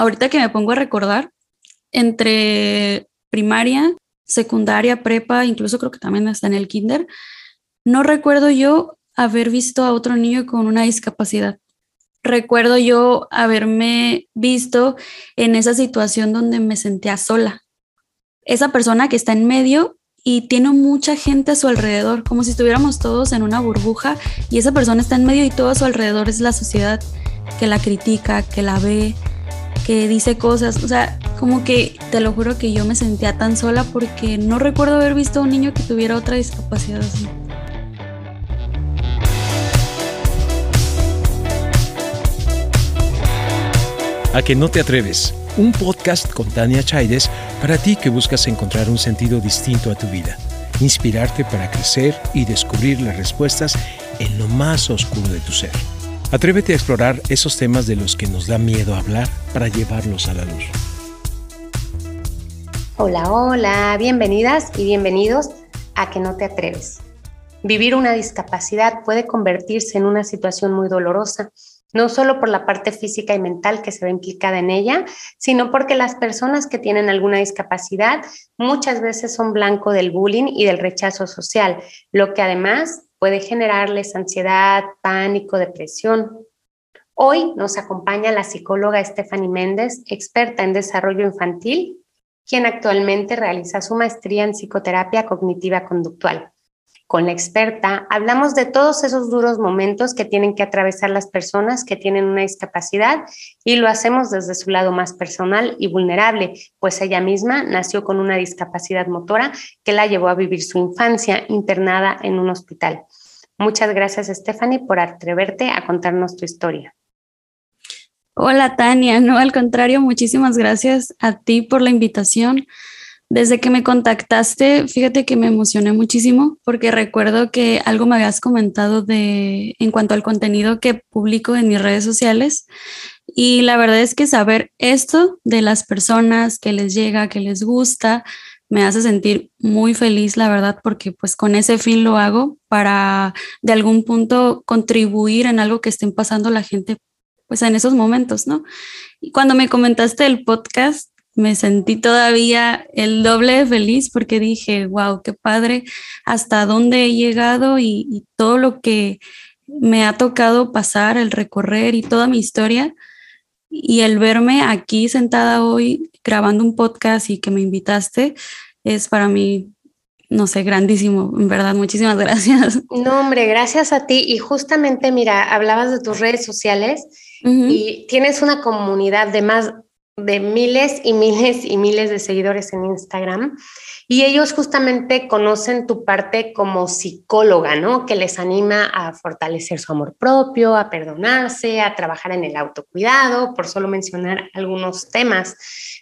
ahorita que me pongo a recordar, entre primaria, secundaria, prepa, incluso creo que también hasta en el kinder, no recuerdo yo haber visto a otro niño con una discapacidad. Recuerdo yo haberme visto en esa situación donde me sentía sola. Esa persona que está en medio y tiene mucha gente a su alrededor, como si estuviéramos todos en una burbuja y esa persona está en medio y todo a su alrededor es la sociedad que la critica, que la ve, que dice cosas. O sea, como que te lo juro que yo me sentía tan sola porque no recuerdo haber visto a un niño que tuviera otra discapacidad así. A que no te atreves. Un podcast con Tania Chaides para ti que buscas encontrar un sentido distinto a tu vida, inspirarte para crecer y descubrir las respuestas en lo más oscuro de tu ser. Atrévete a explorar esos temas de los que nos da miedo hablar para llevarlos a la luz. Hola, hola, bienvenidas y bienvenidos a Que no te atreves. Vivir una discapacidad puede convertirse en una situación muy dolorosa no solo por la parte física y mental que se ve implicada en ella, sino porque las personas que tienen alguna discapacidad muchas veces son blanco del bullying y del rechazo social, lo que además puede generarles ansiedad, pánico, depresión. Hoy nos acompaña la psicóloga Stephanie Méndez, experta en desarrollo infantil, quien actualmente realiza su maestría en psicoterapia cognitiva conductual con la experta, hablamos de todos esos duros momentos que tienen que atravesar las personas que tienen una discapacidad y lo hacemos desde su lado más personal y vulnerable, pues ella misma nació con una discapacidad motora que la llevó a vivir su infancia internada en un hospital. Muchas gracias, Stephanie, por atreverte a contarnos tu historia. Hola, Tania. No, al contrario, muchísimas gracias a ti por la invitación. Desde que me contactaste, fíjate que me emocioné muchísimo porque recuerdo que algo me habías comentado de en cuanto al contenido que publico en mis redes sociales y la verdad es que saber esto de las personas que les llega, que les gusta, me hace sentir muy feliz, la verdad, porque pues con ese fin lo hago para de algún punto contribuir en algo que estén pasando la gente pues en esos momentos, ¿no? Y cuando me comentaste el podcast, me sentí todavía el doble de feliz porque dije, wow, qué padre, hasta dónde he llegado y, todo lo que me ha tocado pasar, el recorrer y toda mi historia. Y el verme aquí sentada hoy grabando un podcast y que me invitaste es para mí, no sé, grandísimo, en verdad. Muchísimas gracias. No, hombre, gracias a ti. Y justamente, mira, hablabas de tus redes sociales y tienes una comunidad de más de miles y miles y miles de seguidores en Instagram y ellos justamente conocen tu parte como psicóloga, ¿no? Que les anima a fortalecer su amor propio, a perdonarse, a trabajar en el autocuidado, por solo mencionar algunos temas,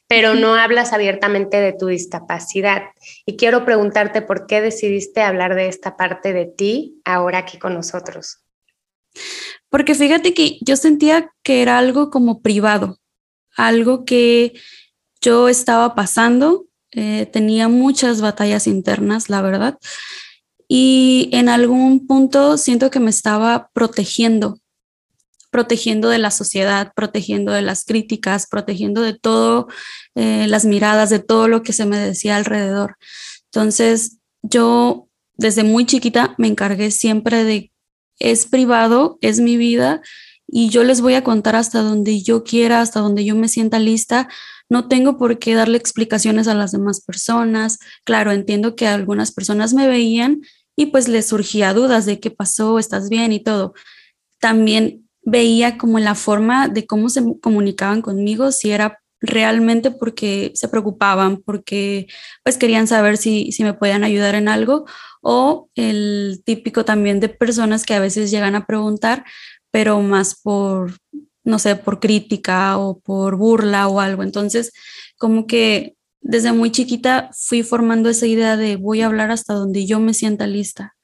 pero no hablas abiertamente de tu discapacidad. Y quiero preguntarte por qué decidiste hablar de esta parte de ti ahora aquí con nosotros. Porque fíjate que yo sentía que era algo como privado, algo que yo estaba pasando, eh, tenía muchas batallas internas, la verdad, y en algún punto siento que me estaba protegiendo, protegiendo de la sociedad, protegiendo de las críticas, protegiendo de todo, eh, las miradas, de todo lo que se me decía alrededor. Entonces, yo desde muy chiquita me encargué siempre de, es privado, es mi vida y yo les voy a contar hasta donde yo quiera, hasta donde yo me sienta lista. No tengo por qué darle explicaciones a las demás personas. Claro, entiendo que algunas personas me veían y pues les surgía dudas de qué pasó, estás bien y todo. También veía como la forma de cómo se comunicaban conmigo, si era realmente porque se preocupaban, porque pues querían saber si, si me podían ayudar en algo o el típico también de personas que a veces llegan a preguntar, pero más por, no sé, por crítica o por burla o algo. Entonces, como que desde muy chiquita fui formando esa idea de voy a hablar hasta donde yo me sienta lista.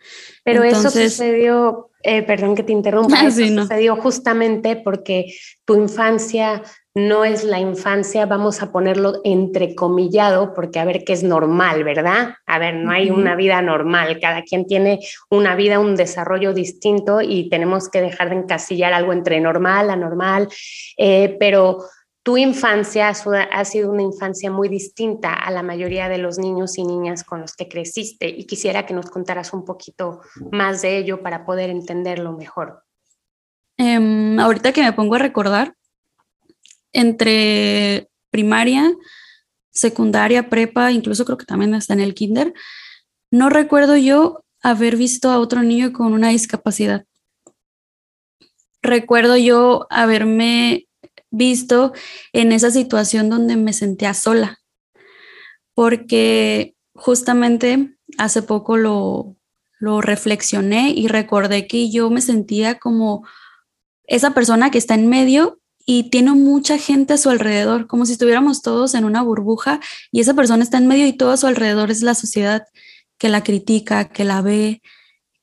Pero eso sucedió, eh, perdón que te interrumpa, eso sucedió justamente porque tu infancia no es la infancia, vamos a ponerlo entrecomillado, porque a ver qué es normal, ¿verdad? A ver, no hay una vida normal, cada quien tiene una vida, un desarrollo distinto y tenemos que dejar de encasillar algo entre normal, anormal, eh, pero tu infancia ha sido una infancia muy distinta a la mayoría de los niños y niñas con los que creciste y quisiera que nos contaras un poquito más de ello para poder entenderlo mejor. Em, ahorita que me pongo a recordar, entre primaria, secundaria, prepa, incluso creo que también está en el kinder, no recuerdo yo haber visto a otro niño con una discapacidad. Recuerdo yo haberme visto en esa situación donde me sentía sola, porque justamente hace poco lo, lo reflexioné y recordé que yo me sentía como esa persona que está en medio y tiene mucha gente a su alrededor, como si estuviéramos todos en una burbuja y esa persona está en medio y todo a su alrededor es la sociedad que la critica, que la ve,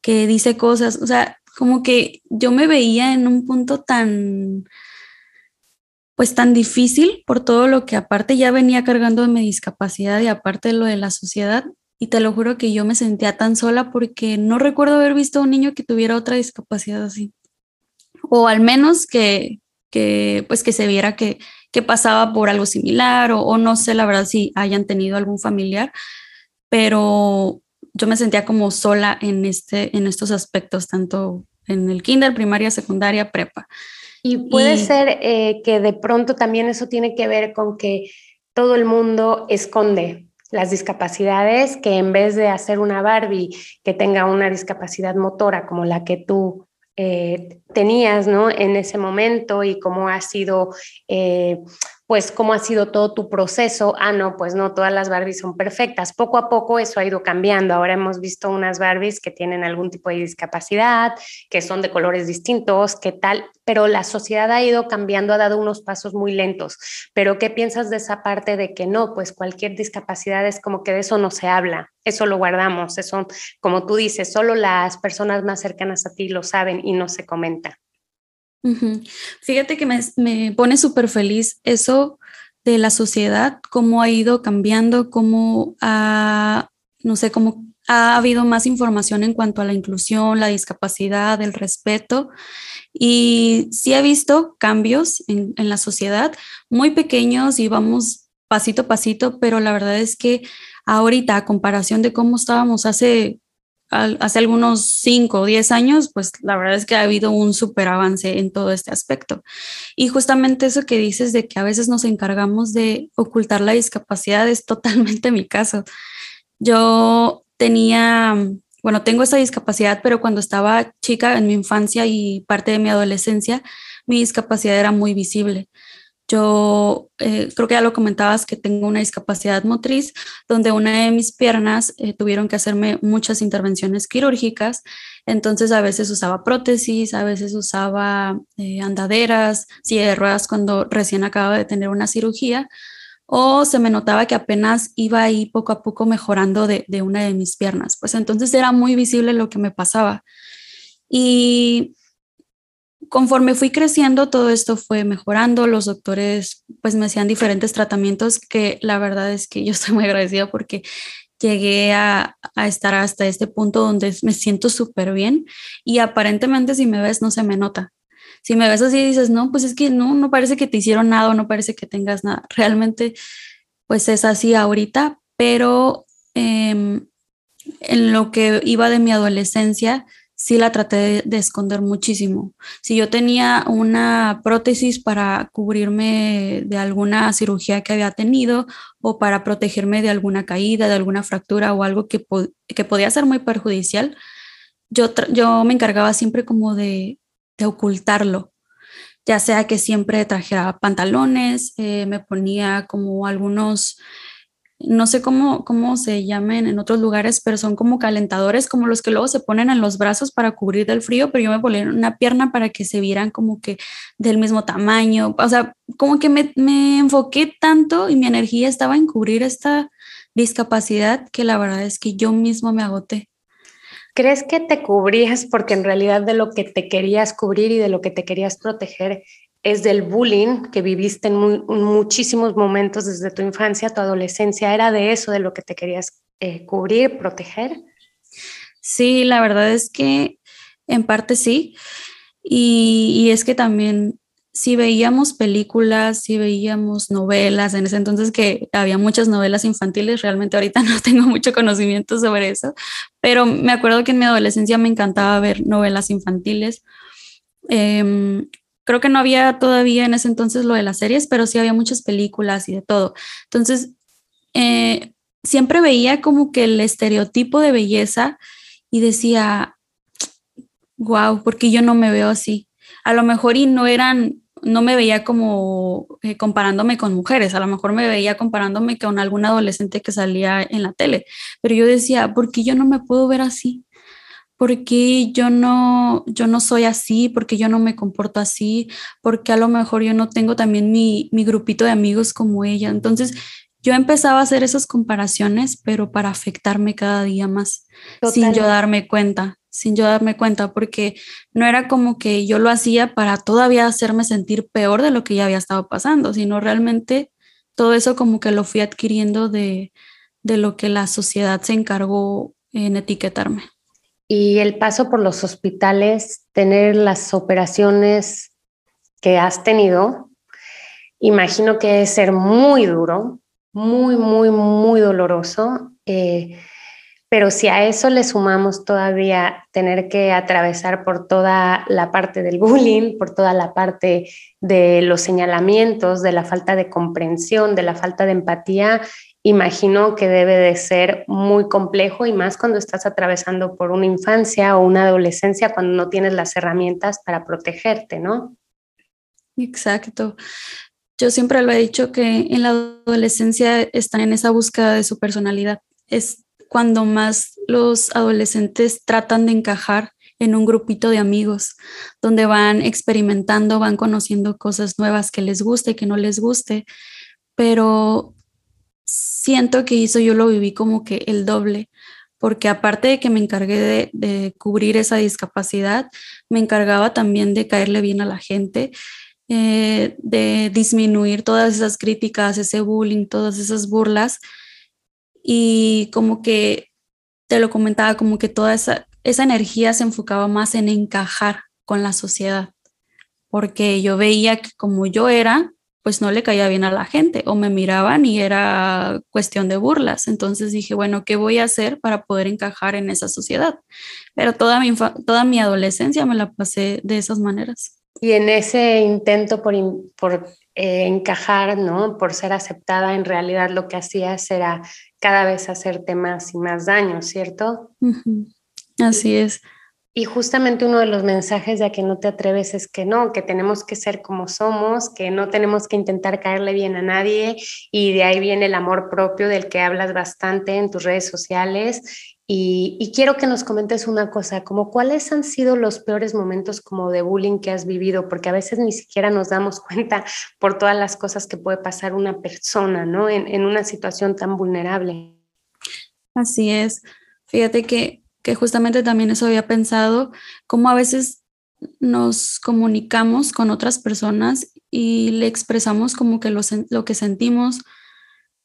que dice cosas, o sea, como que yo me veía en un punto tan, pues tan difícil por todo lo que aparte ya venía cargando de mi discapacidad y aparte de lo de la sociedad. Y te lo juro que yo me sentía tan sola porque no recuerdo haber visto a un niño que tuviera otra discapacidad así. O al menos que, que pues que se viera que, que pasaba por algo similar o, o, no sé la verdad si hayan tenido algún familiar, pero yo me sentía como sola en, este, en estos aspectos, tanto en el kinder, primaria, secundaria, prepa. Y puede ser eh, que de pronto también eso tiene que ver con que todo el mundo esconde las discapacidades, que en vez de hacer una Barbie que tenga una discapacidad motora como la que tú eh, tenías ¿no? en ese momento y cómo ha sido eh, pues cómo ha sido todo tu proceso. Ah, no, pues no, todas las Barbies son perfectas. Poco a poco eso ha ido cambiando. Ahora hemos visto unas Barbies que tienen algún tipo de discapacidad, que son de colores distintos, qué tal, pero la sociedad ha ido cambiando, ha dado unos pasos muy lentos. Pero ¿qué piensas de esa parte de que no, pues cualquier discapacidad es como que de eso no se habla, eso lo guardamos, eso, como tú dices, solo las personas más cercanas a ti lo saben y no se comenta? Fíjate que me, pone súper feliz eso de la sociedad, cómo ha ido cambiando, cómo ha, no sé, cómo ha habido más información en cuanto a la inclusión, la discapacidad, el respeto. Y sí he visto cambios en, en la sociedad, muy pequeños y vamos pasito a pasito, pero la verdad es que ahorita, a comparación de cómo estábamos hace hace algunos 5 o 10 años, pues la verdad es que ha habido un súper avance en todo este aspecto. Y justamente eso que dices de que a veces nos encargamos de ocultar la discapacidad es totalmente mi caso. Yo tenía, bueno, tengo esta discapacidad, pero cuando estaba chica en mi infancia y parte de mi adolescencia, mi discapacidad era muy visible. Yo eh, creo que ya lo comentabas que tengo una discapacidad motriz, donde una de mis piernas eh, tuvieron que hacerme muchas intervenciones quirúrgicas. Entonces a veces usaba prótesis, a veces usaba eh, andaderas, silla de ruedas cuando recién acababa de tener una cirugía, o se me notaba que apenas iba ahí poco a poco mejorando de, de una de mis piernas. Pues entonces era muy visible lo que me pasaba. Y conforme fui creciendo, todo esto fue mejorando. Los doctores pues me hacían diferentes tratamientos que la verdad es que yo estoy muy agradecida porque llegué a, estar hasta este punto donde me siento súper bien y aparentemente si me ves no se me nota. Si me ves así dices, no, pues es que no, no parece que te hicieron nada, no parece que tengas nada. Realmente pues es así ahorita, pero eh, en lo que iba de mi adolescencia, sí la traté de, esconder muchísimo. Si yo tenía una prótesis para cubrirme de alguna cirugía que había tenido o para protegerme de alguna caída, de alguna fractura o algo que, que podía ser muy perjudicial, yo, yo me encargaba siempre como de, de, ocultarlo, ya sea que siempre trajera pantalones, eh, me ponía como algunos no sé cómo, cómo se llamen en otros lugares, pero son como calentadores, como los que luego se ponen en los brazos para cubrir del frío, pero yo me ponía una pierna para que se vieran como que del mismo tamaño. O sea, como que me, me enfoqué tanto y mi energía estaba en cubrir esta discapacidad que la verdad es que yo mismo me agoté. ¿Crees que te cubrías porque en realidad de lo que te querías cubrir y de lo que te querías proteger es del bullying que viviste en, muchísimos momentos desde tu infancia, tu adolescencia. ¿Era de eso de lo que te querías eh, cubrir, proteger? Sí, la verdad es que en parte sí. Y, es que también si veíamos películas, si veíamos novelas, en ese entonces que había muchas novelas infantiles, realmente ahorita no tengo mucho conocimiento sobre eso, pero me acuerdo que en mi adolescencia me encantaba ver novelas infantiles. Em, creo que no había todavía en ese entonces lo de las series, pero sí había muchas películas y de todo. Entonces, eh, siempre veía como que el estereotipo de belleza y decía, wow, porque yo no me veo así. A lo mejor y no eran no me veía como eh, comparándome con mujeres, a lo mejor me veía comparándome con algún adolescente que salía en la tele, pero yo decía, ¿por qué yo no me puedo ver así? ¿Por qué yo no, yo no soy así? ¿Por qué yo no me comporto así? ¿Por qué a lo mejor yo no tengo también mi, mi grupito de amigos como ella? Entonces yo empezaba a hacer esas comparaciones, pero para afectarme cada día más, sin yo darme cuenta sin yo darme cuenta, porque no era como que yo lo hacía para todavía hacerme sentir peor de lo que ya había estado pasando, sino realmente todo eso como que lo fui adquiriendo de, de lo que la sociedad se encargó en etiquetarme. Y el paso por los hospitales, tener las operaciones que has tenido, imagino que es ser muy duro, muy, muy, muy doloroso. Eh, pero si a eso le sumamos todavía tener que atravesar por toda la parte del bullying, por toda la parte de los señalamientos, de la falta de comprensión, de la falta de empatía, imagino que debe de ser muy complejo y más cuando estás atravesando por una infancia o una adolescencia cuando no tienes las herramientas para protegerte, ¿no? Exacto. Yo siempre lo he dicho que en la adolescencia están en esa búsqueda de su personalidad. Es cuando más los adolescentes tratan de encajar en un grupito de amigos, donde van experimentando, van conociendo cosas nuevas que les guste y que no les guste, pero siento que eso yo lo viví como que el doble, porque aparte de que me encargué de, cubrir esa discapacidad, me encargaba también de caerle bien a la gente, eh, de disminuir todas esas críticas, ese bullying, todas esas burlas. Y como que te lo comentaba, como que toda esa, esa energía se enfocaba más en encajar con la sociedad, porque yo veía que como yo era, pues no le caía bien a la gente o me miraban y era cuestión de burlas. Entonces dije, bueno, ¿qué voy a hacer para poder encajar en esa sociedad? Pero toda mi, toda mi adolescencia me la pasé de esas maneras. Y en ese intento por, por eh, encajar, ¿no? Por ser aceptada, en realidad lo que hacías era cada vez hacerte más y más daño, ¿cierto? Así es. Y justamente uno de los mensajes de a que no te atreves es que no, que tenemos que ser como somos, que no tenemos que intentar caerle bien a nadie y de ahí viene el amor propio del que hablas bastante en tus redes sociales y, quiero que nos comentes una cosa, como cuáles han sido los peores momentos como de bullying que has vivido, porque a veces ni siquiera nos damos cuenta por todas las cosas que puede pasar una persona, ¿no? En, en una situación tan vulnerable. Así es. Fíjate que, que justamente también eso había pensado, como a veces nos comunicamos con otras personas y le expresamos como que lo, lo que sentimos,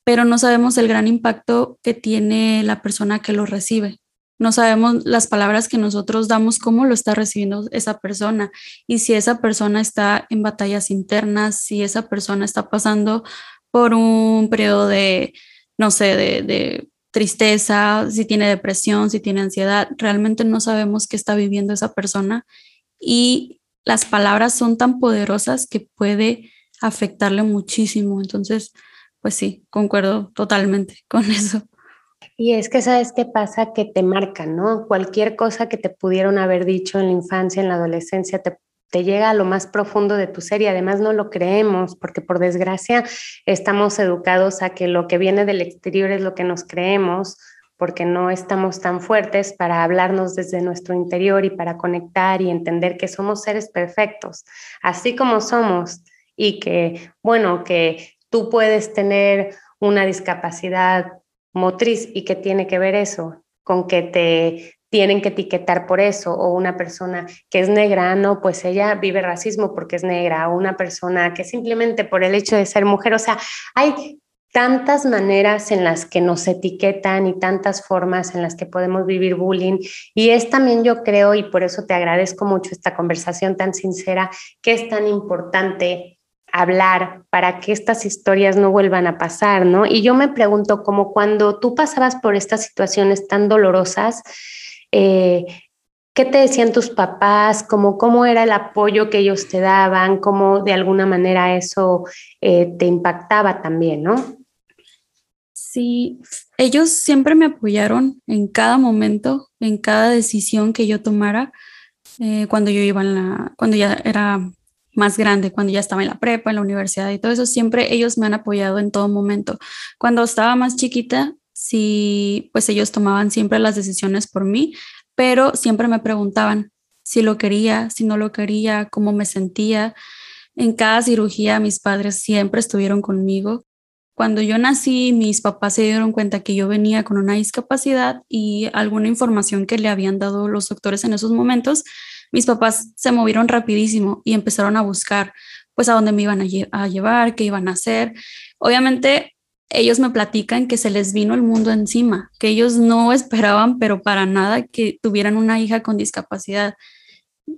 pero no sabemos el gran impacto que tiene la persona que lo recibe. No sabemos las palabras que nosotros damos, cómo lo está recibiendo esa persona y si esa persona está en batallas internas, si esa persona está pasando por un periodo de, no sé, de tristeza, si tiene depresión, si tiene ansiedad, realmente no sabemos qué está viviendo esa persona y las palabras son tan poderosas que puede afectarle muchísimo. Entonces, pues sí, concuerdo totalmente con eso. Y es que sabes qué pasa, que te marcan, ¿no? Cualquier cosa que te pudieron haber dicho en la infancia, en la adolescencia, te, te llega a lo más profundo de tu ser y además no lo creemos, porque por desgracia estamos educados a que lo que viene del exterior es lo que nos creemos, porque no estamos tan fuertes para hablarnos desde nuestro interior y para conectar y entender que somos seres perfectos, así como somos y que, bueno, que tú puedes tener una discapacidad motriz y que tiene que ver eso con que te tienen que etiquetar por eso o una persona que es negra, no, pues ella vive racismo porque es negra o una persona que simplemente por el hecho de ser mujer, o sea, hay tantas maneras en las que nos etiquetan y tantas formas en las que podemos vivir bullying. Y es también, yo creo, y por eso te agradezco mucho esta conversación tan sincera, que es tan importante hablar para que estas historias no vuelvan a pasar, ¿no? Y yo me pregunto, como cuando tú pasabas por estas situaciones tan dolorosas, eh, ¿Qué te decían tus papás? ¿Cómo, ¿Cómo era el apoyo que ellos te daban? ¿Cómo de alguna manera eso eh, te impactaba también, no? Sí, ellos siempre me apoyaron en cada momento, en cada decisión que yo tomara, eh, cuando yo iba en la, cuando ya era más grande, cuando ya estaba en la prepa, en la universidad y todo eso, siempre ellos me han apoyado en todo momento. Cuando estaba más chiquita, sí, pues ellos tomaban siempre las decisiones por mí, pero siempre me preguntaban si lo quería, si no lo quería, cómo me sentía. En cada cirugía mis padres siempre estuvieron conmigo. Cuando yo nací, mis papás se dieron cuenta que yo venía con una discapacidad y alguna información que le habían dado los doctores en esos momentos, mis papás se movieron rapidísimo y empezaron a buscar pues a dónde me iban a, a llevar, qué iban a hacer. Obviamente ellos me platican que se les vino el mundo encima, que ellos no esperaban, pero para nada, que tuvieran una hija con discapacidad.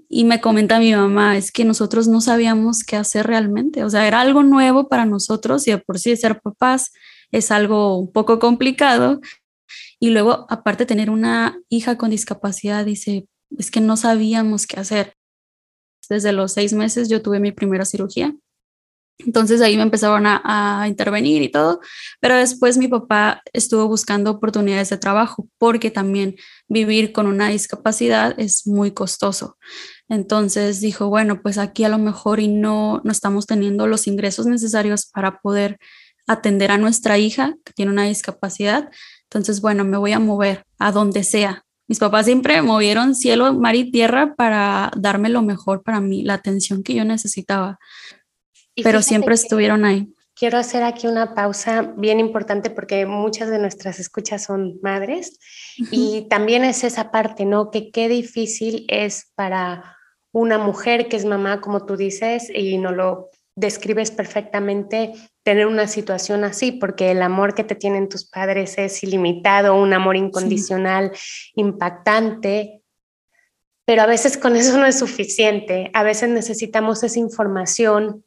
Y me comenta mi mamá, es que nosotros no sabíamos qué hacer realmente, o sea, era algo nuevo para nosotros y de por sí ser papás es algo un poco complicado. Y luego, aparte tener una hija con discapacidad, dice, es que no sabíamos qué hacer. Desde los seis meses yo tuve mi primera cirugía entonces ahí me empezaron a, intervenir y todo, pero después mi papá estuvo buscando oportunidades de trabajo porque también vivir con una discapacidad es muy costoso. Entonces dijo, bueno, pues aquí a lo mejor y no, no estamos teniendo los ingresos necesarios para poder atender a nuestra hija que tiene una discapacidad. Entonces, bueno, me voy a mover a donde sea. Mis papás siempre movieron cielo, mar y tierra para darme lo mejor para mí, la atención que yo necesitaba pero siempre estuvieron ahí. Quiero hacer aquí una pausa bien importante porque muchas de nuestras escuchas son madres y también es esa parte, ¿no? Que qué difícil es para una mujer que es mamá, como tú dices, y no lo describes perfectamente, tener una situación así, porque el amor que te tienen tus padres es ilimitado, un amor incondicional, impactante, pero a veces con eso no es suficiente, a veces necesitamos esa información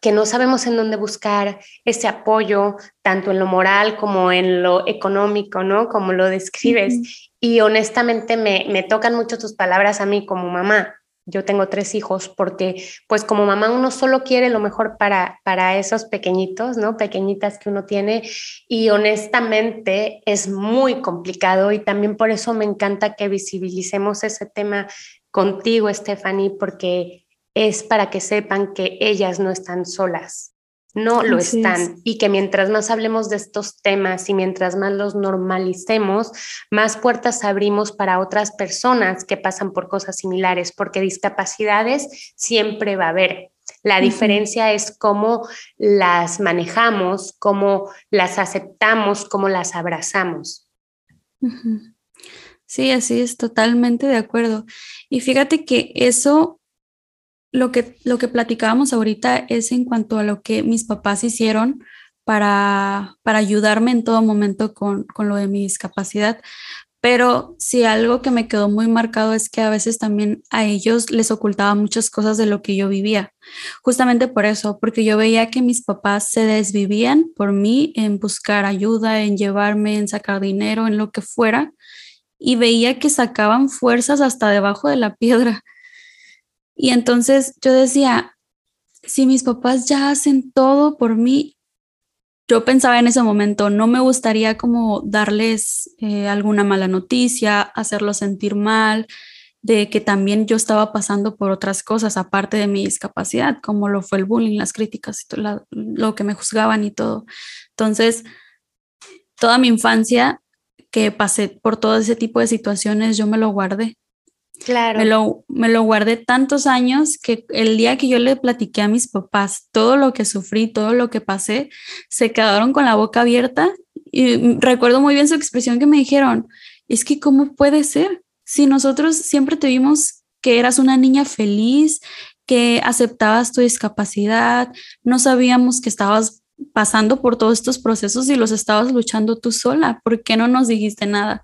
que no sabemos en dónde buscar ese apoyo, tanto en lo moral como en lo económico, ¿no? Como lo describes. Y honestamente me, me tocan mucho tus palabras a mí como mamá. Yo tengo tres hijos porque pues como mamá uno solo quiere lo mejor para, para esos pequeñitos, ¿no? Pequeñitas que uno tiene y honestamente es muy complicado y también por eso me encanta que visibilicemos ese tema contigo, Stephanie, porque es para que sepan que ellas no están solas, no lo están y que mientras más hablemos de estos temas y mientras más los normalicemos, más puertas abrimos para otras personas que pasan por cosas similares, porque discapacidades siempre va a haber. La diferencia es cómo las manejamos, cómo las aceptamos, cómo las abrazamos. Sí, así es, totalmente de acuerdo. Y fíjate que eso lo que, lo que platicábamos ahorita es en cuanto a lo que mis papás hicieron para, para ayudarme en todo momento con, con lo de mi discapacidad. Pero sí, algo que me quedó muy marcado es que a veces también a ellos les ocultaba muchas cosas de lo que yo vivía. Justamente por eso, porque yo veía que mis papás se desvivían por mí en buscar ayuda, en llevarme, en sacar dinero, en lo que fuera. Y veía que sacaban fuerzas hasta debajo de la piedra. Y entonces yo decía, si mis papás ya hacen todo por mí, yo pensaba en ese momento, no me gustaría como darles eh, alguna mala noticia, hacerlos sentir mal, de que también yo estaba pasando por otras cosas aparte de mi discapacidad, como lo fue el bullying, las críticas, lo que me juzgaban y todo. Entonces, toda mi infancia que pasé por todo ese tipo de situaciones, yo me lo guardé. Claro. Me lo, me lo guardé tantos años que el día que yo le platiqué a mis papás todo lo que sufrí, todo lo que pasé, se quedaron con la boca abierta y recuerdo muy bien su expresión que me dijeron, es que ¿cómo puede ser? Si nosotros siempre te vimos que eras una niña feliz, que aceptabas tu discapacidad, no sabíamos que estabas pasando por todos estos procesos y los estabas luchando tú sola. ¿Por qué no nos dijiste nada?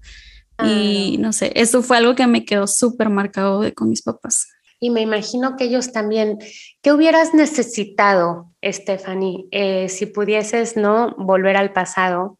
Y no sé, eso fue algo que me quedó súper marcado de, con mis papás. Y me imagino que ellos también, ¿qué hubieras necesitado, Stephanie, eh, si pudieses no volver al pasado?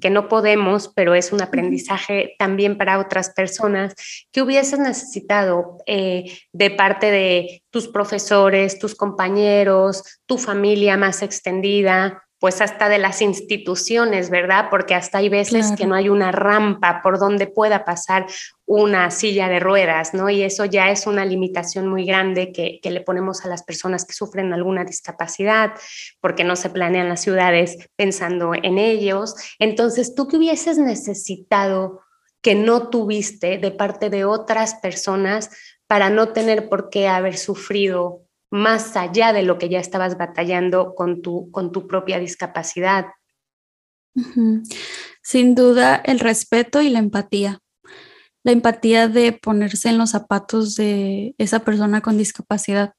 que no podemos, pero es un aprendizaje también para otras personas, ¿qué hubieses necesitado eh, de parte de tus profesores, tus compañeros, tu familia más extendida, pues hasta de las instituciones, ¿verdad? Porque hasta hay veces que no hay una rampa por donde pueda pasar una silla de ruedas, ¿no? Y eso ya es una limitación muy grande que, que, le ponemos a las personas que sufren alguna discapacidad, porque no se planean las ciudades pensando en ellos. Entonces, ¿tú qué hubieses necesitado que no tuviste de parte de otras personas para no tener por qué haber sufrido más allá de lo que ya estabas batallando con tu, con tu propia discapacidad. Sin duda, el respeto y la empatía. La empatía de ponerse en los zapatos de esa persona con discapacidad,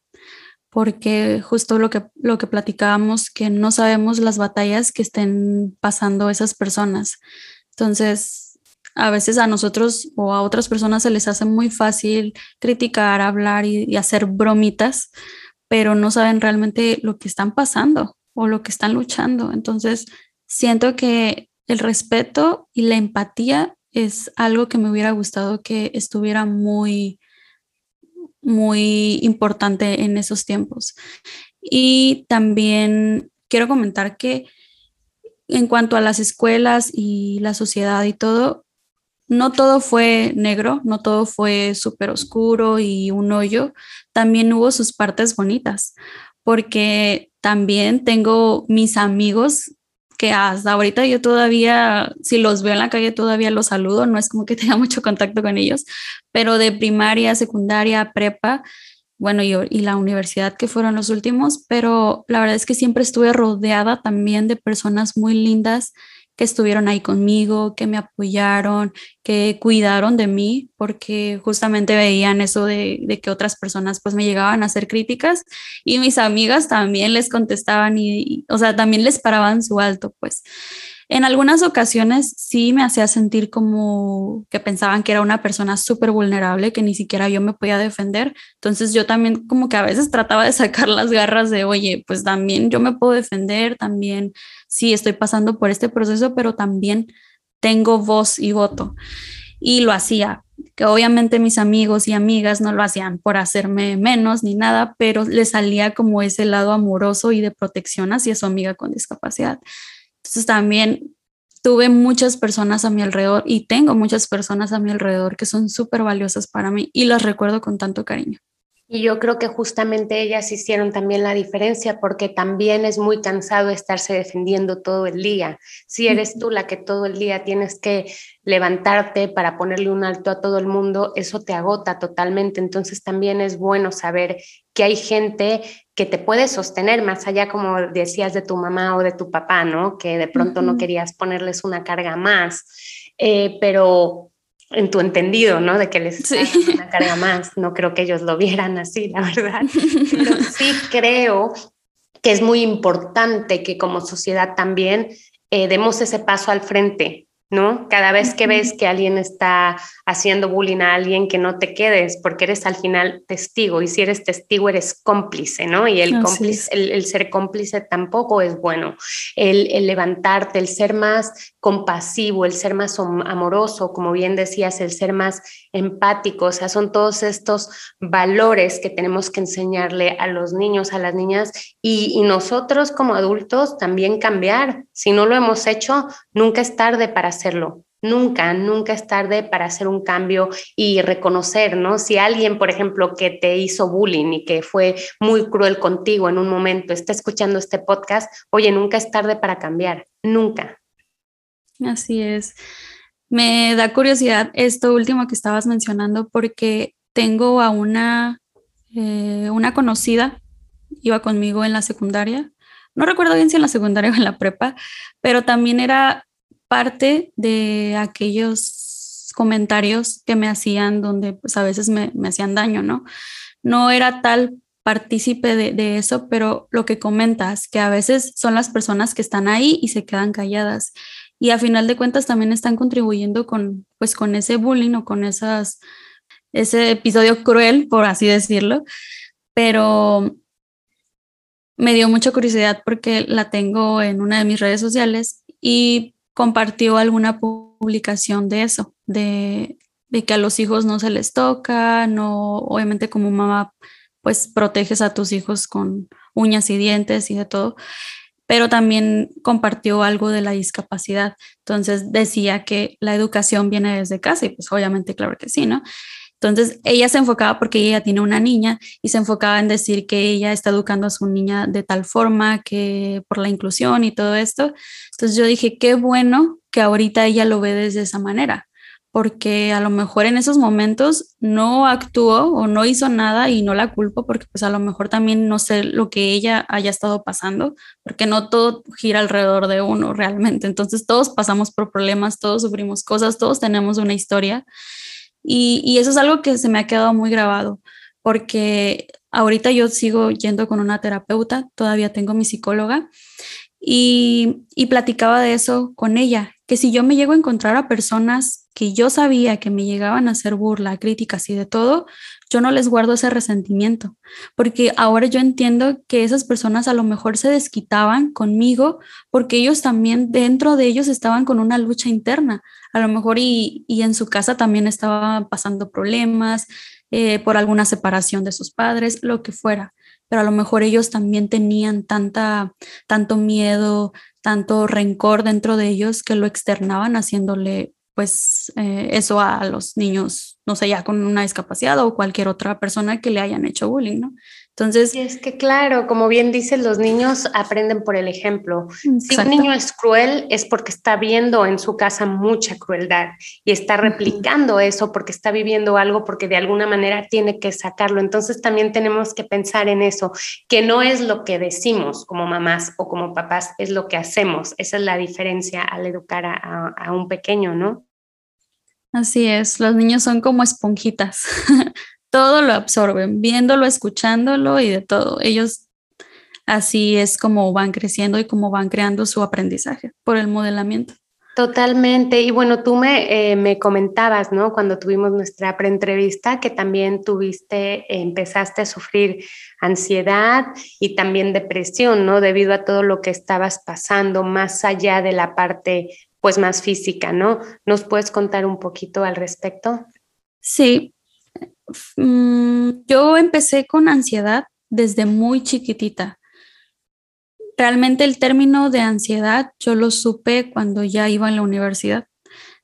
porque justo lo que, lo que platicábamos, que no sabemos las batallas que estén pasando esas personas. Entonces, a veces a nosotros o a otras personas se les hace muy fácil criticar, hablar y hacer bromitas, pero no saben realmente lo que están pasando o lo que están luchando. Entonces, siento que el respeto y la empatía es algo que me hubiera gustado que estuviera muy, muy importante en esos tiempos. Y también quiero comentar que en cuanto a las escuelas y la sociedad y todo, no todo fue negro, no todo fue súper oscuro y un hoyo, también hubo sus partes bonitas, porque también tengo mis amigos que hasta ahorita yo todavía, si los veo en la calle, todavía los saludo, no es como que tenga mucho contacto con ellos, pero de primaria, secundaria, prepa, bueno, y, y la universidad que fueron los últimos, pero la verdad es que siempre estuve rodeada también de personas muy lindas que estuvieron ahí conmigo, que me apoyaron, que cuidaron de mí, porque justamente veían eso de, que otras personas pues me llegaban a hacer críticas y mis amigas también les contestaban y, o sea, también les paraban su alto, pues. En algunas ocasiones sí me hacía sentir como que pensaban que era una persona súper vulnerable, que ni siquiera yo me podía defender. Entonces yo también como que a veces trataba de sacar las garras de, oye, pues también yo me puedo defender, también sí estoy pasando por este proceso, pero también tengo voz y voto. Y lo hacía, que obviamente mis amigos y amigas no lo hacían por hacerme menos ni nada, pero le salía como ese lado amoroso y de protección hacia su amiga con discapacidad. Entonces también tuve muchas personas a mi alrededor y tengo muchas personas a mi alrededor que son súper valiosas para mí y las recuerdo con tanto cariño. Y yo creo que justamente ellas hicieron también la diferencia porque también es muy cansado estarse defendiendo todo el día. Si eres tú la que todo el día tienes que levantarte para ponerle un alto a todo el mundo, eso te agota totalmente. Entonces también es bueno saber que hay gente que te puede sostener más allá, como decías, de tu mamá o de tu papá, ¿no? Que de pronto no querías ponerles una carga más, eh, pero en tu entendido, ¿no? De que les sí. una carga más. No creo que ellos lo vieran así, la verdad. Pero sí creo que es muy importante que como sociedad también eh, demos ese paso al frente, ¿no? Cada vez que ves que alguien está haciendo bullying a alguien, que no te quedes, porque eres al final testigo, y si eres testigo eres cómplice, ¿no? Y el, cómplice, el, ser cómplice tampoco es bueno. El, el, levantarte, el ser más compasivo, el ser más amoroso, como bien decías, el ser más empático, o sea, son todos estos valores que tenemos que enseñarle a los niños, a las niñas, y, y nosotros como adultos también cambiar. Si no lo hemos hecho, nunca es tarde para hacerlo. Nunca, nunca es tarde para hacer un cambio y reconocer, ¿no? Si alguien, por ejemplo, que te hizo bullying y que fue muy cruel contigo en un momento, está escuchando este podcast, oye, nunca es tarde para cambiar, nunca. Así es. Me da curiosidad esto último que estabas mencionando porque tengo a una, eh, una conocida, iba conmigo en la secundaria, no recuerdo bien si en la secundaria o en la prepa, pero también era parte de aquellos comentarios que me hacían donde pues a veces me, hacían daño, ¿no? No era tal partícipe de, de, eso, pero lo que comentas, que a veces son las personas que están ahí y se quedan calladas. Y a final de cuentas también están contribuyendo con, pues, con ese bullying o con esas, ese episodio cruel, por así decirlo. Pero me dio mucha curiosidad porque la tengo en una de mis redes sociales y compartió alguna publicación de eso, de, de que a los hijos no se les toca, no, obviamente como mamá, pues proteges a tus hijos con uñas y dientes y de todo, pero también compartió algo de la discapacidad. Entonces decía que la educación viene desde casa y pues obviamente claro que sí, ¿no? Entonces ella se enfocaba porque ella tiene una niña y se enfocaba en decir que ella está educando a su niña de tal forma que por la inclusión y todo esto. Entonces yo dije, qué bueno que ahorita ella lo ve desde esa manera, porque a lo mejor en esos momentos no actuó o no hizo nada y no la culpo porque pues a lo mejor también no sé lo que ella haya estado pasando, porque no todo gira alrededor de uno realmente. Entonces todos pasamos por problemas, todos sufrimos cosas, todos tenemos una historia y, eso es algo que se me ha quedado muy grabado, porque ahorita yo sigo yendo con una terapeuta, todavía tengo mi psicóloga, y, y, platicaba de eso con ella, que si yo me llego a encontrar a personas que yo sabía que me llegaban a hacer burla, críticas y de todo, yo no les guardo ese resentimiento, porque ahora yo entiendo que esas personas a lo mejor se desquitaban conmigo porque ellos también dentro de ellos estaban con una lucha interna, a lo mejor y, en su casa también estaban pasando problemas eh, por alguna separación de sus padres, lo que fuera, pero a lo mejor ellos también tenían tanta, tanto miedo, tanto rencor dentro de ellos que lo externaban haciéndole pues eh, eso a los niños, no sé, ya con una discapacidad o cualquier otra persona que le hayan hecho bullying, ¿no? Entonces... es que claro, como bien dices, los niños aprenden por el ejemplo. Si un niño es cruel es porque está viendo en su casa mucha crueldad y está replicando eso porque está viviendo algo porque de alguna manera tiene que sacarlo. Entonces también tenemos que pensar en eso, que no es lo que decimos como mamás o como papás, es lo que hacemos. Esa es la diferencia al educar a, a un pequeño, ¿no? Así es, los niños son como esponjitas, todo lo absorben, viéndolo, escuchándolo y de todo. Ellos así es como van creciendo y como van creando su aprendizaje por el modelamiento. Totalmente. Y bueno, tú me, eh, me comentabas, ¿no? Cuando tuvimos nuestra preentrevista, que también tuviste, empezaste a sufrir ansiedad y también depresión, ¿no? Debido a todo lo que estabas pasando, más allá de la parte pues más física, ¿no? ¿Nos puedes contar un poquito al respecto? Sí, mm, yo empecé con ansiedad desde muy chiquitita. Realmente el término de ansiedad yo lo supe cuando ya iba en la universidad.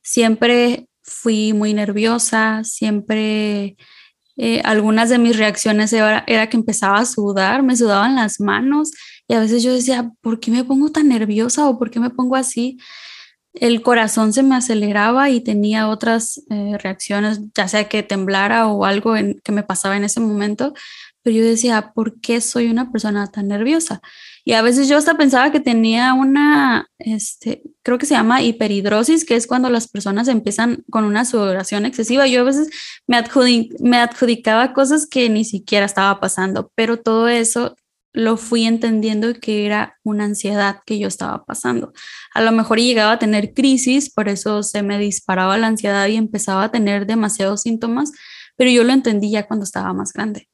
Siempre fui muy nerviosa, siempre eh, algunas de mis reacciones era, era, que empezaba a sudar, me sudaban las manos y a veces yo decía, ¿por qué me pongo tan nerviosa o por qué me pongo así? El corazón se me aceleraba y tenía otras eh, reacciones, ya sea que temblara o algo en, que me pasaba en ese momento, pero yo decía, ¿por qué soy una persona tan nerviosa? Y a veces yo hasta pensaba que tenía una, este, creo que se llama hiperhidrosis, que es cuando las personas empiezan con una sudoración excesiva. Yo a veces me, me adjudicaba cosas que ni siquiera estaba pasando, pero todo eso lo fui entendiendo que era una ansiedad que yo estaba pasando. A lo mejor llegaba a tener crisis, por eso se me disparaba la ansiedad y empezaba a tener demasiados síntomas, pero yo lo entendí ya cuando estaba más grande.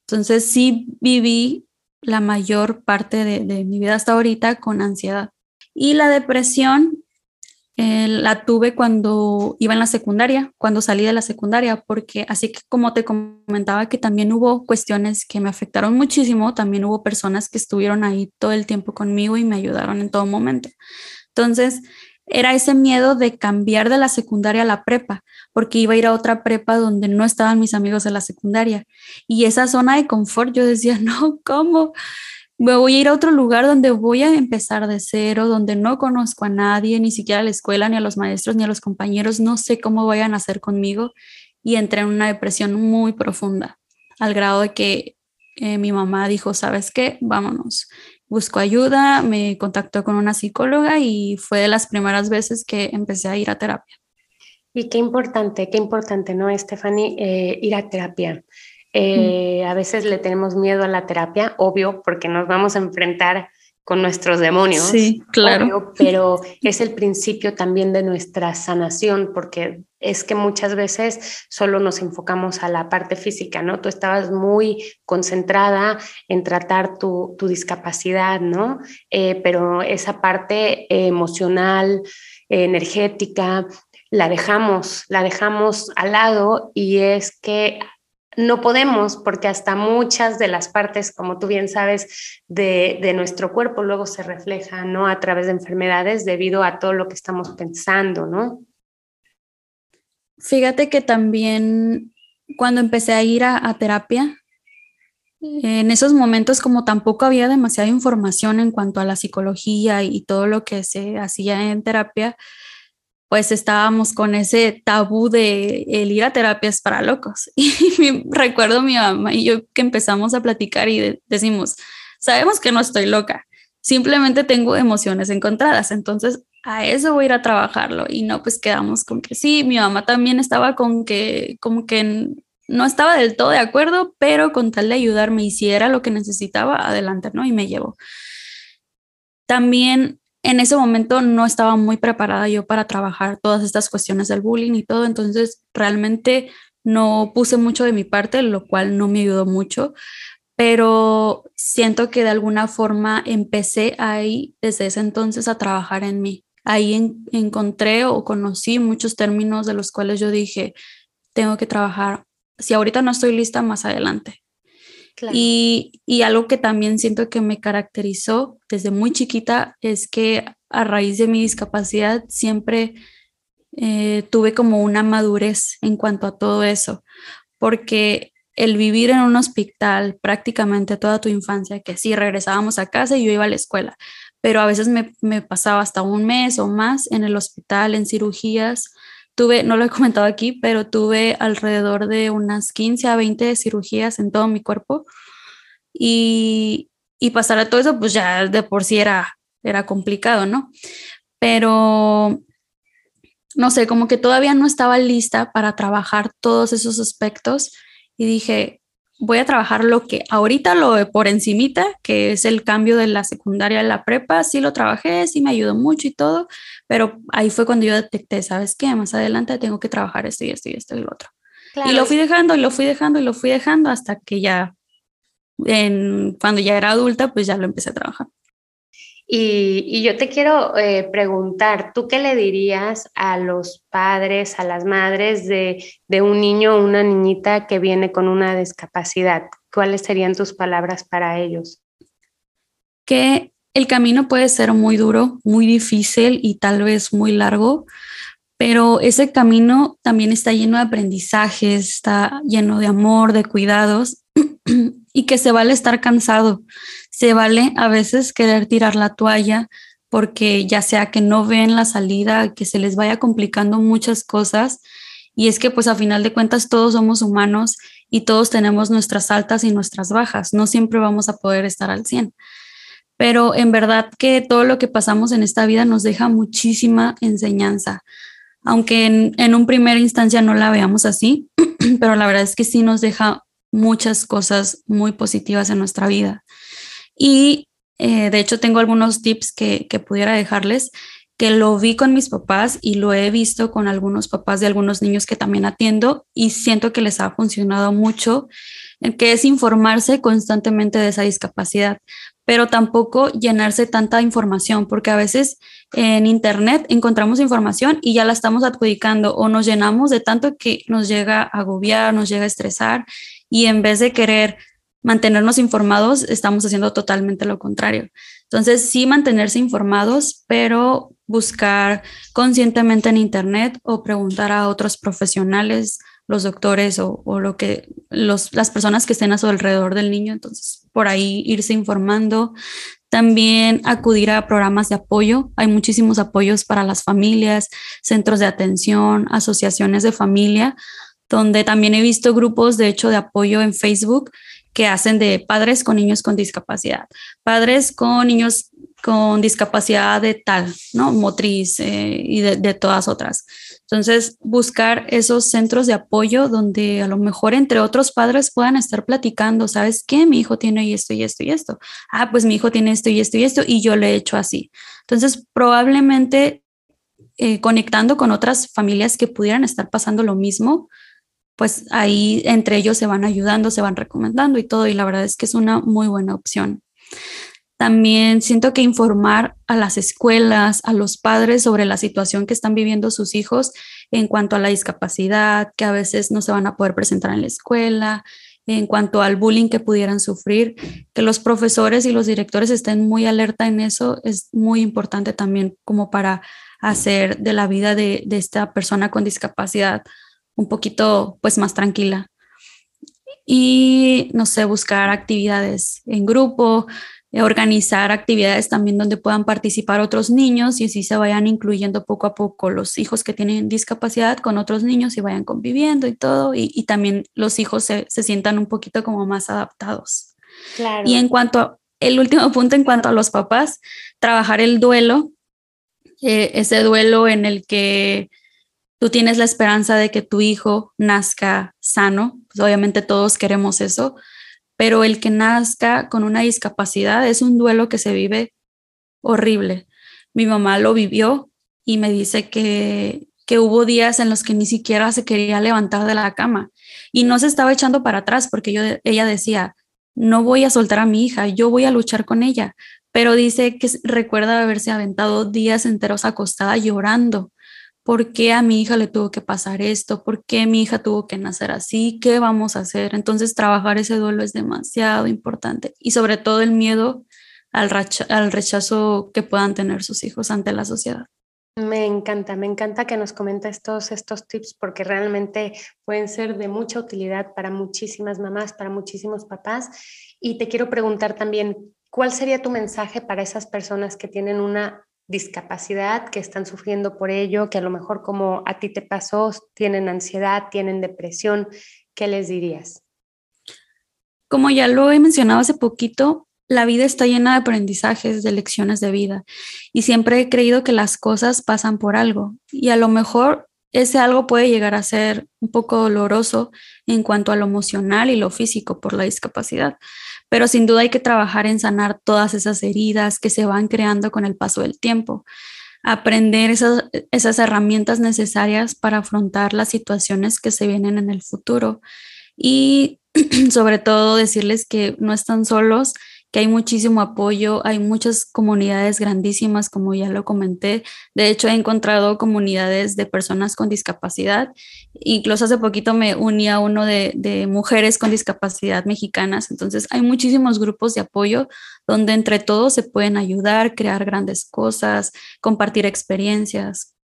Entonces sí viví la mayor parte de, mi vida hasta ahorita con ansiedad. Y la depresión eh, la tuve cuando iba en la secundaria, cuando salí de la secundaria, porque así que como te comentaba que también hubo cuestiones que me afectaron muchísimo, también hubo personas que estuvieron ahí todo el tiempo conmigo y me ayudaron en todo momento. Entonces, era ese miedo de cambiar de la secundaria a la prepa, porque iba a ir a otra prepa donde no estaban mis amigos de la secundaria. Y esa zona de confort, yo decía, no, ¿cómo? Voy a ir a otro lugar donde voy a empezar de cero, donde no conozco a nadie, ni siquiera a la escuela, ni a los maestros, ni a los compañeros, no sé cómo vayan a hacer conmigo y entré en una depresión muy profunda, al grado de que eh, mi mamá dijo, ¿sabes qué? Vámonos. Busco ayuda, me contactó con una psicóloga y fue de las primeras veces que empecé a ir a terapia. Y qué importante, qué importante, ¿no, Stephanie? Eh, ir a terapia. Eh, a veces le tenemos miedo a la terapia, obvio, porque nos vamos a enfrentar con nuestros demonios. Sí, claro. pero es el principio también de nuestra sanación, porque es que muchas veces solo nos enfocamos a la parte física, ¿no? Tú estabas muy concentrada en tratar tu, discapacidad, ¿no? Eh, pero esa parte emocional, energética, la dejamos, la dejamos al lado y es que no podemos porque hasta muchas de las partes, como tú bien sabes, de, nuestro cuerpo luego se reflejan ¿no? a través de enfermedades debido a todo lo que estamos pensando, ¿no? Fíjate que también cuando empecé a ir a, a terapia, en esos momentos como tampoco había demasiada información en cuanto a la psicología y todo lo que se hacía en terapia, pues estábamos con ese tabú de el ir a terapias para locos. Y recuerdo mi mamá y yo que empezamos a platicar y decimos, sabemos que no estoy loca, simplemente tengo emociones encontradas, entonces a eso voy a ir a trabajarlo. Y no, pues quedamos con que sí, mi mamá también estaba con que, como que no estaba del todo de acuerdo, pero con tal de ayudarme y si era lo que necesitaba, adelante, ¿no? Y me llevó. También en ese momento no estaba muy preparada yo para trabajar todas estas cuestiones del bullying y todo, entonces realmente no puse mucho de mi parte, lo cual no me ayudó mucho, pero siento que de alguna forma empecé ahí desde ese entonces a trabajar en mí. Ahí encontré o conocí muchos términos de los cuales yo dije, tengo que trabajar. Si ahorita no estoy lista, más adelante. Y, algo que también siento que me caracterizó desde muy chiquita es que a raíz de mi discapacidad siempre eh, tuve como una madurez en cuanto a todo eso, porque el vivir en un hospital prácticamente toda tu infancia, que sí, regresábamos a casa y yo iba a la escuela, pero a veces me, me pasaba hasta un mes o más en el hospital, en cirugías, tuve, no lo he comentado aquí, pero tuve alrededor de unas 15 a 20 cirugías en todo mi cuerpo y, y pasar a todo eso, pues ya de por sí era, era complicado, ¿no? Pero no sé, como que todavía no estaba lista para trabajar todos esos aspectos y dije, voy a trabajar lo que ahorita lo por encimita, que es el cambio de la secundaria a la prepa, sí lo trabajé, sí me ayudó mucho y todo, pero ahí fue cuando yo detecté, ¿sabes qué? Más adelante tengo que trabajar esto y esto y esto y lo otro. Y lo fui dejando y lo fui dejando y lo fui dejando hasta que ya, en, cuando ya era adulta, pues ya lo empecé a trabajar. Y, yo te quiero eh, preguntar, ¿tú qué le dirías a los padres, a las madres de, de un niño o una niñita que viene con una discapacidad? ¿Cuáles serían tus palabras para ellos? Que el camino puede ser muy duro, muy difícil y tal vez muy largo, pero ese camino también está lleno de aprendizajes, está lleno de amor, de cuidados y que se vale estar cansado, se vale a veces querer tirar la toalla porque ya sea que no ven la salida, que se les vaya complicando muchas cosas. Y es que pues a final de cuentas todos somos humanos y todos tenemos nuestras altas y nuestras bajas. No siempre vamos a poder estar al 100. Pero en verdad que todo lo que pasamos en esta vida nos deja muchísima enseñanza. Aunque en, en un primera instancia no la veamos así, pero la verdad es que sí nos deja muchas cosas muy positivas en nuestra vida. Y eh, de hecho tengo algunos tips que, que pudiera dejarles que lo vi con mis papás y lo he visto con algunos papás de algunos niños que también atiendo y siento que les ha funcionado mucho, que es informarse constantemente de esa discapacidad, pero tampoco llenarse tanta información, porque a veces en Internet encontramos información y ya la estamos adjudicando o nos llenamos de tanto que nos llega a agobiar, nos llega a estresar y en vez de querer mantenernos informados, estamos haciendo totalmente lo contrario. Entonces, sí mantenerse informados, pero buscar conscientemente en Internet o preguntar a otros profesionales, los doctores o, lo que los, las personas que estén a su alrededor del niño. Entonces, por ahí irse informando. También acudir a programas de apoyo. Hay muchísimos apoyos para las familias, centros de atención, asociaciones de familia, donde también he visto grupos, de hecho, de apoyo en Facebook que hacen de padres con niños con discapacidad, padres con niños con discapacidad de tal, ¿no? Motriz eh, y de, todas otras. Entonces, buscar esos centros de apoyo donde a lo mejor entre otros padres puedan estar platicando, ¿sabes qué? Mi hijo tiene esto y esto y esto. Ah, pues mi hijo tiene esto y esto y esto y yo le he hecho así. Entonces, probablemente eh, conectando con otras familias que pudieran estar pasando lo mismo, pues ahí entre ellos se van ayudando, se van recomendando y todo, y la verdad es que es una muy buena opción. También siento que informar a las escuelas, a los padres sobre la situación que están viviendo sus hijos en cuanto a la discapacidad, que a veces no se van a poder presentar en la escuela, en cuanto al bullying que pudieran sufrir, que los profesores y los directores estén muy alerta en eso, es muy importante también como para hacer de la vida de, de esta persona con discapacidad un poquito pues más tranquila. Y no sé, buscar actividades en grupo, eh, organizar actividades también donde puedan participar otros niños y así se vayan incluyendo poco a poco los hijos que tienen discapacidad con otros niños y vayan conviviendo y todo, y, también los hijos se, se, sientan un poquito como más adaptados. Claro. Y en cuanto a, el último punto en cuanto a los papás, trabajar el duelo, eh, ese duelo en el que tú tienes la esperanza de que tu hijo nazca sano, pues obviamente todos queremos eso, pero el que nazca con una discapacidad es un duelo que se vive horrible. Mi mamá lo vivió y me dice que, que hubo días en los que ni siquiera se quería levantar de la cama y no se estaba echando para atrás porque yo, ella decía, no voy a soltar a mi hija, yo voy a luchar con ella, pero dice que recuerda haberse aventado días enteros acostada llorando ¿por qué a mi hija le tuvo que pasar esto? ¿Por qué mi hija tuvo que nacer así? ¿Qué vamos a hacer? Entonces, trabajar ese duelo es demasiado importante y sobre todo el miedo al, rechazo que puedan tener sus hijos ante la sociedad. Me encanta, me encanta que nos comentes todos estos tips porque realmente pueden ser de mucha utilidad para muchísimas mamás, para muchísimos papás. Y te quiero preguntar también, ¿cuál sería tu mensaje para esas personas que tienen una discapacidad, que están sufriendo por ello, que a lo mejor como a ti te pasó, tienen ansiedad, tienen depresión, ¿qué les dirías? Como ya lo he mencionado hace poquito, la vida está llena de aprendizajes, de lecciones de vida y siempre he creído que las cosas pasan por algo y a lo mejor ese algo puede llegar a ser un poco doloroso en cuanto a lo emocional y lo físico por la discapacidad, pero sin duda hay que trabajar en sanar todas esas heridas que se van creando con el paso del tiempo, aprender esas, herramientas necesarias para afrontar las situaciones que se vienen en el futuro. Y sobre todo decirles que no están solos que hay muchísimo apoyo, hay muchas comunidades grandísimas, como ya lo comenté. De hecho, he encontrado comunidades de personas con discapacidad. Incluso hace poquito me uní a uno de, de mujeres con discapacidad mexicanas. Entonces, hay muchísimos grupos de apoyo donde entre todos se pueden ayudar, crear grandes cosas, compartir experiencias.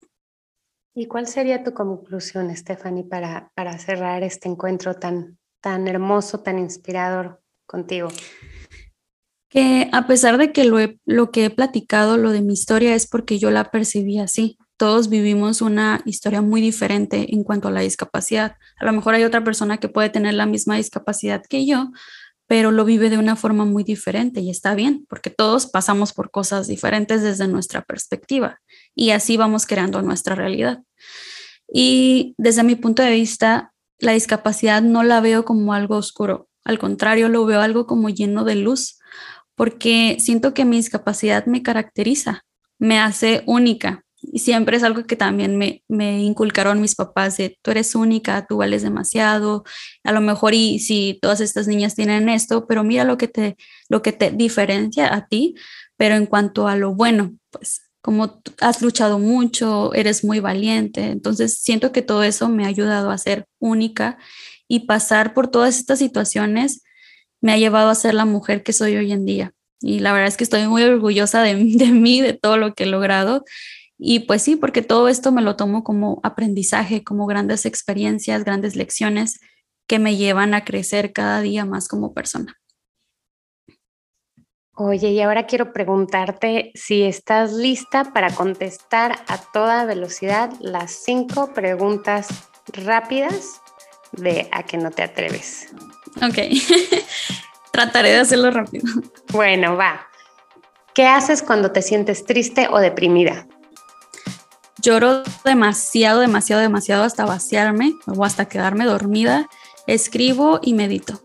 ¿Y cuál sería tu conclusión, Stephanie, para, para cerrar este encuentro tan, tan hermoso, tan inspirador contigo? Que a pesar de que lo, lo que he platicado, lo de mi historia es porque yo la percibí así. Todos vivimos una historia muy diferente en cuanto a la discapacidad. A lo mejor hay otra persona que puede tener la misma discapacidad que yo, pero lo vive de una forma muy diferente y está bien, porque todos pasamos por cosas diferentes desde nuestra perspectiva y así vamos creando nuestra realidad. Y desde mi punto de vista, la discapacidad no la veo como algo oscuro, al contrario, lo veo algo como lleno de luz, porque siento que mi discapacidad me caracteriza, me hace única. Y siempre es algo que también me, me inculcaron mis papás de tú eres única, tú vales demasiado, a lo mejor y si todas estas niñas tienen esto, pero mira lo que te, lo que te diferencia a ti, pero en cuanto a lo bueno, pues como has luchado mucho, eres muy valiente, entonces siento que todo eso me ha ayudado a ser única y pasar por todas estas situaciones me ha llevado a ser la mujer que soy hoy en día. Y la verdad es que estoy muy orgullosa de, de mí, de todo lo que he logrado. Y pues sí, porque todo esto me lo tomo como aprendizaje, como grandes experiencias, grandes lecciones que me llevan a crecer cada día más como persona. Oye, y ahora quiero preguntarte si estás lista para contestar a toda velocidad las cinco preguntas rápidas de a que no te atreves. Ok, trataré de hacerlo rápido. Bueno, va. ¿Qué haces cuando te sientes triste o deprimida? Lloro demasiado, demasiado, demasiado hasta vaciarme o hasta quedarme dormida. Escribo y medito.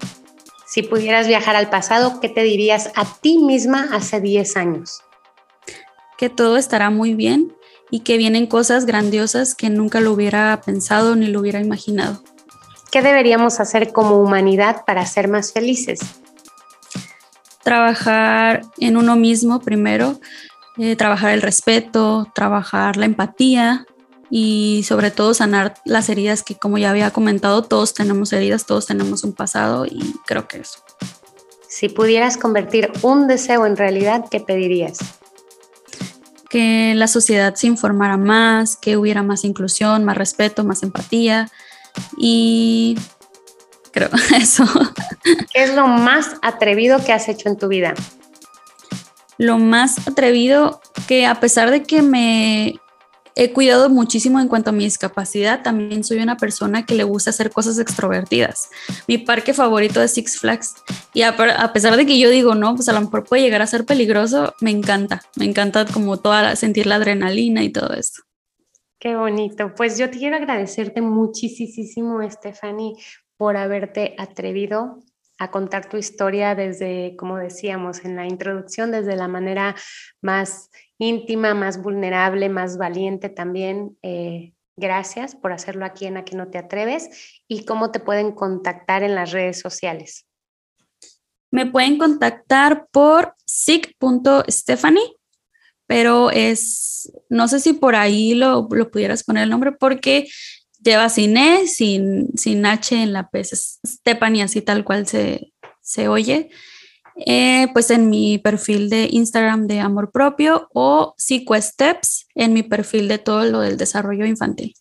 Si pudieras viajar al pasado, ¿qué te dirías a ti misma hace 10 años? Que todo estará muy bien y que vienen cosas grandiosas que nunca lo hubiera pensado ni lo hubiera imaginado. ¿Qué deberíamos hacer como humanidad para ser más felices? Trabajar en uno mismo primero, eh, trabajar el respeto, trabajar la empatía y sobre todo sanar las heridas que como ya había comentado, todos tenemos heridas, todos tenemos un pasado y creo que eso. Si pudieras convertir un deseo en realidad, ¿qué pedirías? Que la sociedad se informara más, que hubiera más inclusión, más respeto, más empatía, y creo eso. ¿Qué es lo más atrevido que has hecho en tu vida? Lo más atrevido que a pesar de que me he cuidado muchísimo en cuanto a mi discapacidad, también soy una persona que le gusta hacer cosas extrovertidas. Mi parque favorito es Six Flags y a, pesar de que yo digo, no, pues a lo mejor puede llegar a ser peligroso, me encanta, me encanta como toda sentir la adrenalina y todo eso. Qué bonito. Pues yo quiero agradecerte muchísimo, Stephanie, por haberte atrevido a contar tu historia desde, como decíamos en la introducción, desde la manera más íntima, más vulnerable, más valiente también. Eh, gracias por hacerlo aquí en A que no te atreves y cómo te pueden contactar en las redes sociales. Me pueden contactar por sic.stephanie pero es, no sé si por ahí lo, lo pudieras poner el nombre porque lleva sin E, sin, sin H en la P, es Stephanie, así tal cual se, se oye. Eh, pues en mi perfil de Instagram de Amor Propio o Steps en mi perfil de todo lo del desarrollo infantil.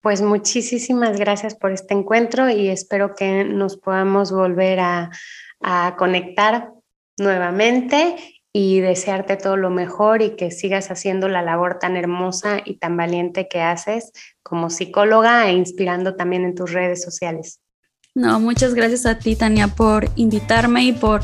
Pues muchísimas gracias por este encuentro y espero que nos podamos volver a, a conectar nuevamente y desearte todo lo mejor y que sigas haciendo la labor tan hermosa y tan valiente que haces como psicóloga e inspirando también en tus redes sociales. No, muchas gracias a ti, Tania, por invitarme y por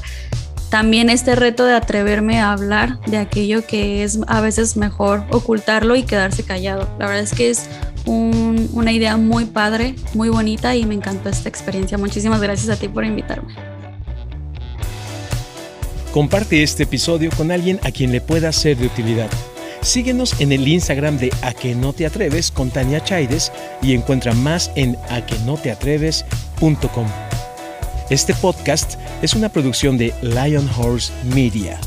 también este reto de atreverme a hablar de aquello que es a veces mejor ocultarlo y quedarse callado. La verdad es que es una idea muy padre, muy bonita y me encantó esta experiencia. Muchísimas gracias a ti por invitarme. Comparte este episodio con alguien a quien le pueda ser de utilidad. Síguenos en el Instagram de A que no te atreves con Tania Chaides y encuentra más en aquenoteatreves.com. Este podcast es una producción de Lion Horse Media.